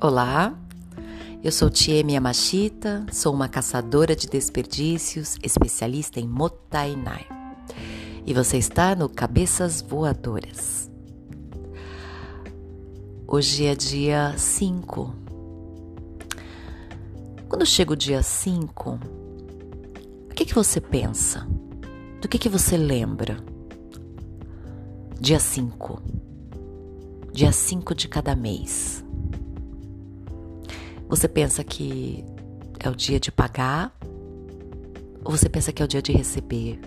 Olá, eu sou Tiemi Yamashita, sou uma caçadora de desperdícios, especialista em Motainai. E você está no Cabeças Voadoras. Hoje é dia 5. Quando chega o dia 5, o que, que você pensa? Do que, que você lembra? Dia 5. Dia 5 de cada mês. Você pensa que é o dia de pagar ou você pensa que é o dia de receber?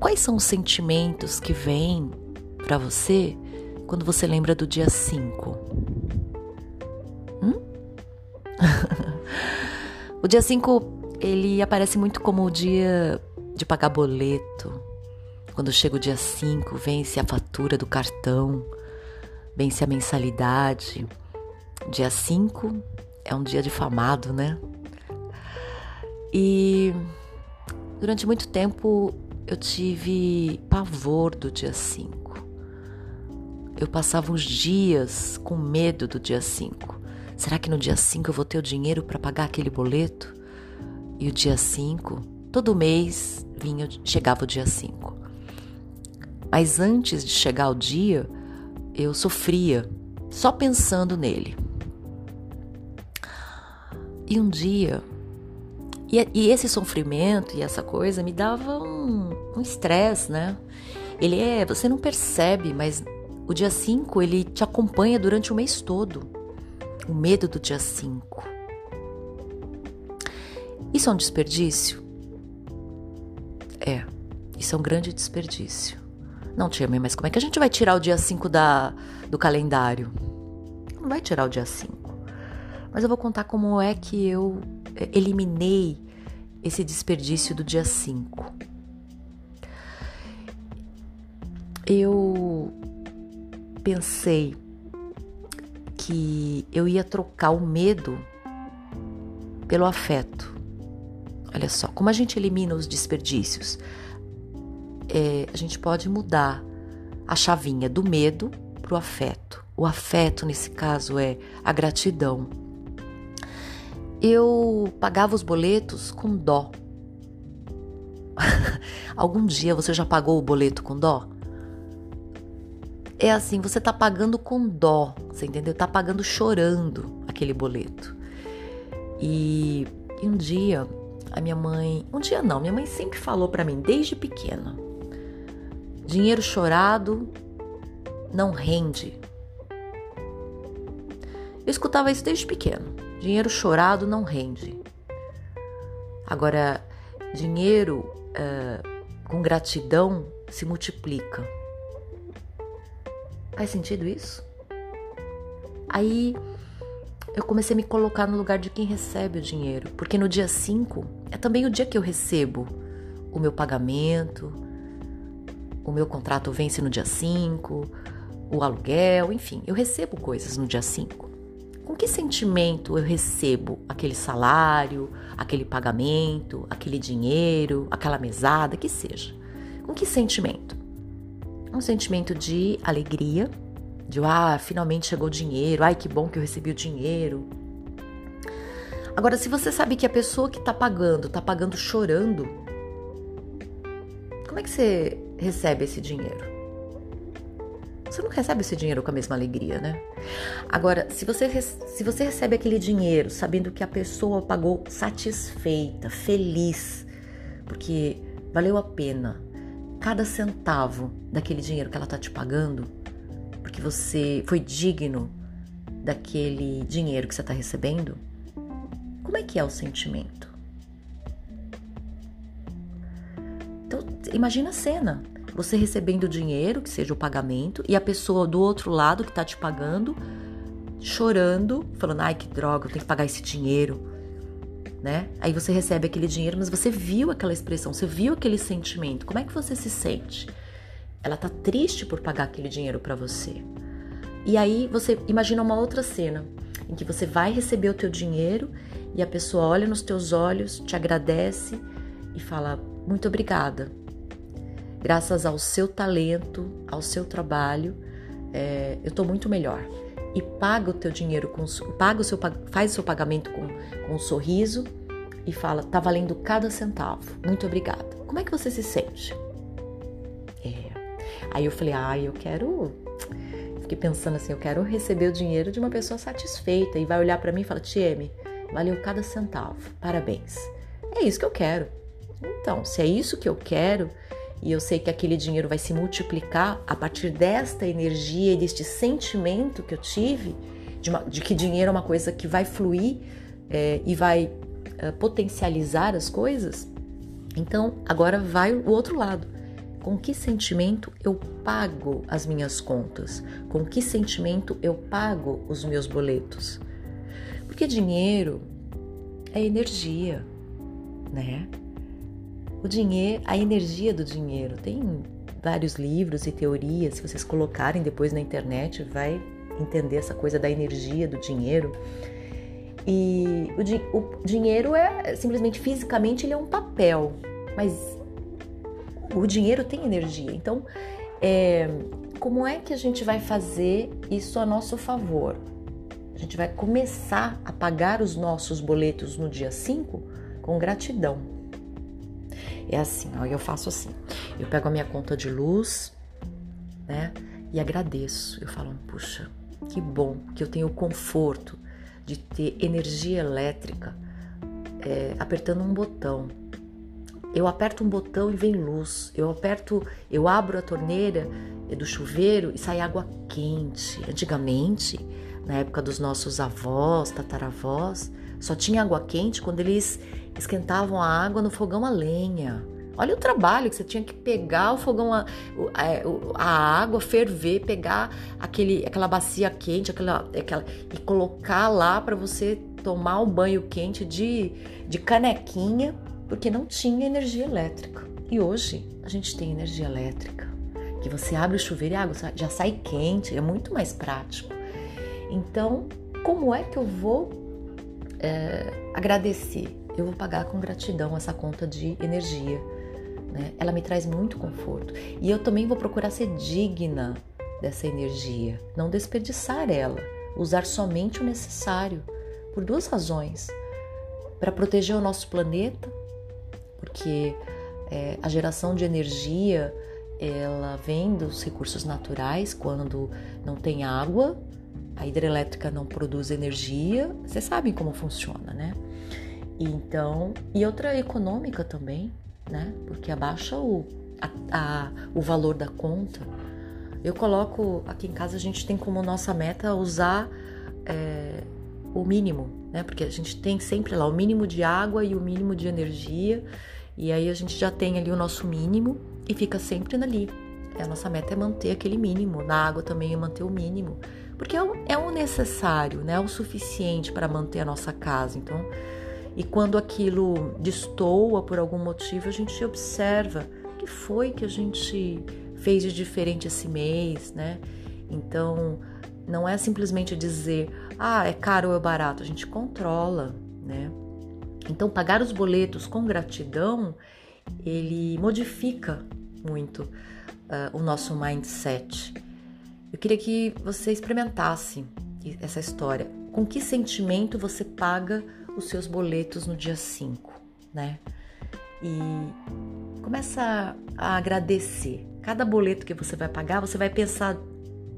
Quais são os sentimentos que vêm para você quando você lembra do dia 5? Hum? o dia 5 ele aparece muito como o dia de pagar boleto. Quando chega o dia 5, vence a fatura do cartão vence a mensalidade. Dia 5 é um dia difamado, né? E durante muito tempo eu tive pavor do dia 5. Eu passava os dias com medo do dia 5. Será que no dia 5 eu vou ter o dinheiro para pagar aquele boleto? E o dia 5, todo mês vinha, chegava o dia 5. Mas antes de chegar o dia, eu sofria só pensando nele. E um dia, e, e esse sofrimento e essa coisa me dava um estresse, um né? Ele é, você não percebe, mas o dia 5 ele te acompanha durante o mês todo. O medo do dia 5. Isso é um desperdício? É, isso é um grande desperdício. Não, tia, mas como é que a gente vai tirar o dia 5 da, do calendário? Não vai tirar o dia 5. Mas eu vou contar como é que eu é, eliminei esse desperdício do dia 5. Eu pensei que eu ia trocar o medo pelo afeto. Olha só, como a gente elimina os desperdícios? É, a gente pode mudar a chavinha do medo para o afeto. O afeto, nesse caso, é a gratidão. Eu pagava os boletos com dó. Algum dia você já pagou o boleto com dó? É assim, você tá pagando com dó, você entendeu? Tá pagando chorando aquele boleto. E, e um dia a minha mãe, um dia não, minha mãe sempre falou para mim desde pequena. Dinheiro chorado não rende. Eu escutava isso desde pequeno. Dinheiro chorado não rende. Agora, dinheiro uh, com gratidão se multiplica. Faz sentido isso? Aí eu comecei a me colocar no lugar de quem recebe o dinheiro, porque no dia 5 é também o dia que eu recebo o meu pagamento, o meu contrato vence no dia 5, o aluguel, enfim, eu recebo coisas no dia 5. Com que sentimento eu recebo aquele salário, aquele pagamento, aquele dinheiro, aquela mesada, que seja? Com que sentimento? Um sentimento de alegria, de ah, finalmente chegou o dinheiro, ai que bom que eu recebi o dinheiro. Agora, se você sabe que a pessoa que está pagando, está pagando chorando, como é que você recebe esse dinheiro? Você não recebe esse dinheiro com a mesma alegria, né? Agora, se você, se você recebe aquele dinheiro sabendo que a pessoa pagou satisfeita, feliz, porque valeu a pena cada centavo daquele dinheiro que ela tá te pagando, porque você foi digno daquele dinheiro que você está recebendo, como é que é o sentimento? Imagina a cena. Você recebendo dinheiro, que seja o pagamento, e a pessoa do outro lado que tá te pagando, chorando, falando: ai que droga, eu tenho que pagar esse dinheiro. Né? Aí você recebe aquele dinheiro, mas você viu aquela expressão, você viu aquele sentimento. Como é que você se sente? Ela tá triste por pagar aquele dinheiro para você. E aí você imagina uma outra cena em que você vai receber o teu dinheiro e a pessoa olha nos teus olhos, te agradece e fala: "Muito obrigada graças ao seu talento, ao seu trabalho, é, eu tô muito melhor. E paga o teu dinheiro com paga o seu faz o seu pagamento com, com um sorriso e fala, tá valendo cada centavo. Muito obrigada. Como é que você se sente? É. Aí eu falei, ah, eu quero fiquei pensando assim, eu quero receber o dinheiro de uma pessoa satisfeita e vai olhar para mim e fala, Tieme, valeu cada centavo, parabéns. É isso que eu quero. Então, se é isso que eu quero e eu sei que aquele dinheiro vai se multiplicar a partir desta energia e deste sentimento que eu tive de, uma, de que dinheiro é uma coisa que vai fluir é, e vai é, potencializar as coisas, então agora vai o outro lado com que sentimento eu pago as minhas contas? Com que sentimento eu pago os meus boletos? Porque dinheiro é energia, né? O dinheiro, a energia do dinheiro. Tem vários livros e teorias, se vocês colocarem depois na internet, vai entender essa coisa da energia do dinheiro. E o, o dinheiro é simplesmente fisicamente ele é um papel, mas o dinheiro tem energia. Então, é, como é que a gente vai fazer isso a nosso favor? A gente vai começar a pagar os nossos boletos no dia 5 com gratidão. É assim, ó, eu faço assim. Eu pego a minha conta de luz, né? E agradeço. Eu falo, puxa, que bom que eu tenho o conforto de ter energia elétrica é, apertando um botão eu aperto um botão e vem luz. Eu aperto, eu abro a torneira do chuveiro e sai água quente. Antigamente, na época dos nossos avós, tataravós, só tinha água quente quando eles esquentavam a água no fogão a lenha. Olha o trabalho que você tinha que pegar o fogão, a, a, a água, ferver, pegar aquele, aquela bacia quente, aquela, aquela e colocar lá para você tomar o banho quente de, de canequinha porque não tinha energia elétrica. E hoje a gente tem energia elétrica, que você abre o chuveiro e a água já sai quente, é muito mais prático. Então, como é que eu vou é, agradecer? Eu vou pagar com gratidão essa conta de energia. Né? Ela me traz muito conforto. E eu também vou procurar ser digna dessa energia, não desperdiçar ela, usar somente o necessário, por duas razões: para proteger o nosso planeta porque é, a geração de energia ela vem dos recursos naturais quando não tem água, a hidrelétrica não produz energia, vocês sabem como funciona, né? Então, e outra econômica também, né? Porque abaixa o, a, a, o valor da conta. Eu coloco aqui em casa a gente tem como nossa meta usar é, o mínimo, né? Porque a gente tem sempre lá o mínimo de água e o mínimo de energia e aí a gente já tem ali o nosso mínimo e fica sempre ali. A nossa meta é manter aquele mínimo. Na água também é manter o mínimo. Porque é o, é o necessário, né? É o suficiente para manter a nossa casa. Então, e quando aquilo destoa por algum motivo, a gente observa o que foi que a gente fez de diferente esse mês, né? Então, não é simplesmente dizer, ah, é caro ou é barato. A gente controla, né? Então, pagar os boletos com gratidão, ele modifica muito uh, o nosso mindset. Eu queria que você experimentasse essa história. Com que sentimento você paga os seus boletos no dia 5, né? E começa a agradecer. Cada boleto que você vai pagar, você vai pensar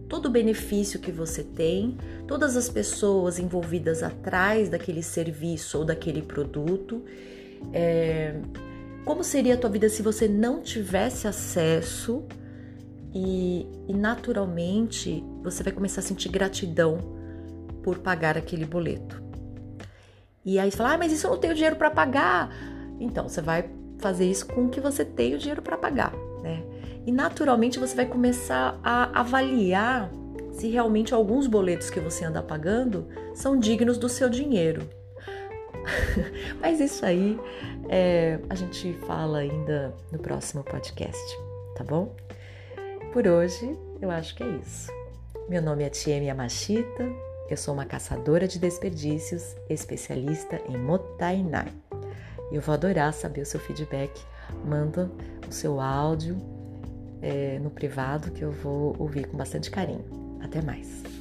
todo o benefício que você tem, todas as pessoas envolvidas atrás daquele serviço ou daquele produto. É, como seria a tua vida se você não tivesse acesso e, e naturalmente você vai começar a sentir gratidão por pagar aquele boleto. E aí você fala, ah, mas isso eu não tenho dinheiro para pagar. Então, você vai fazer isso com que você tem o dinheiro para pagar, né? E naturalmente você vai começar a avaliar se realmente alguns boletos que você anda pagando são dignos do seu dinheiro. Mas isso aí é, a gente fala ainda no próximo podcast, tá bom? Por hoje eu acho que é isso. Meu nome é Tiemi Yamashita, eu sou uma caçadora de desperdícios, especialista em Motainai. Eu vou adorar saber o seu feedback. Manda o seu áudio é, no privado que eu vou ouvir com bastante carinho. Até mais.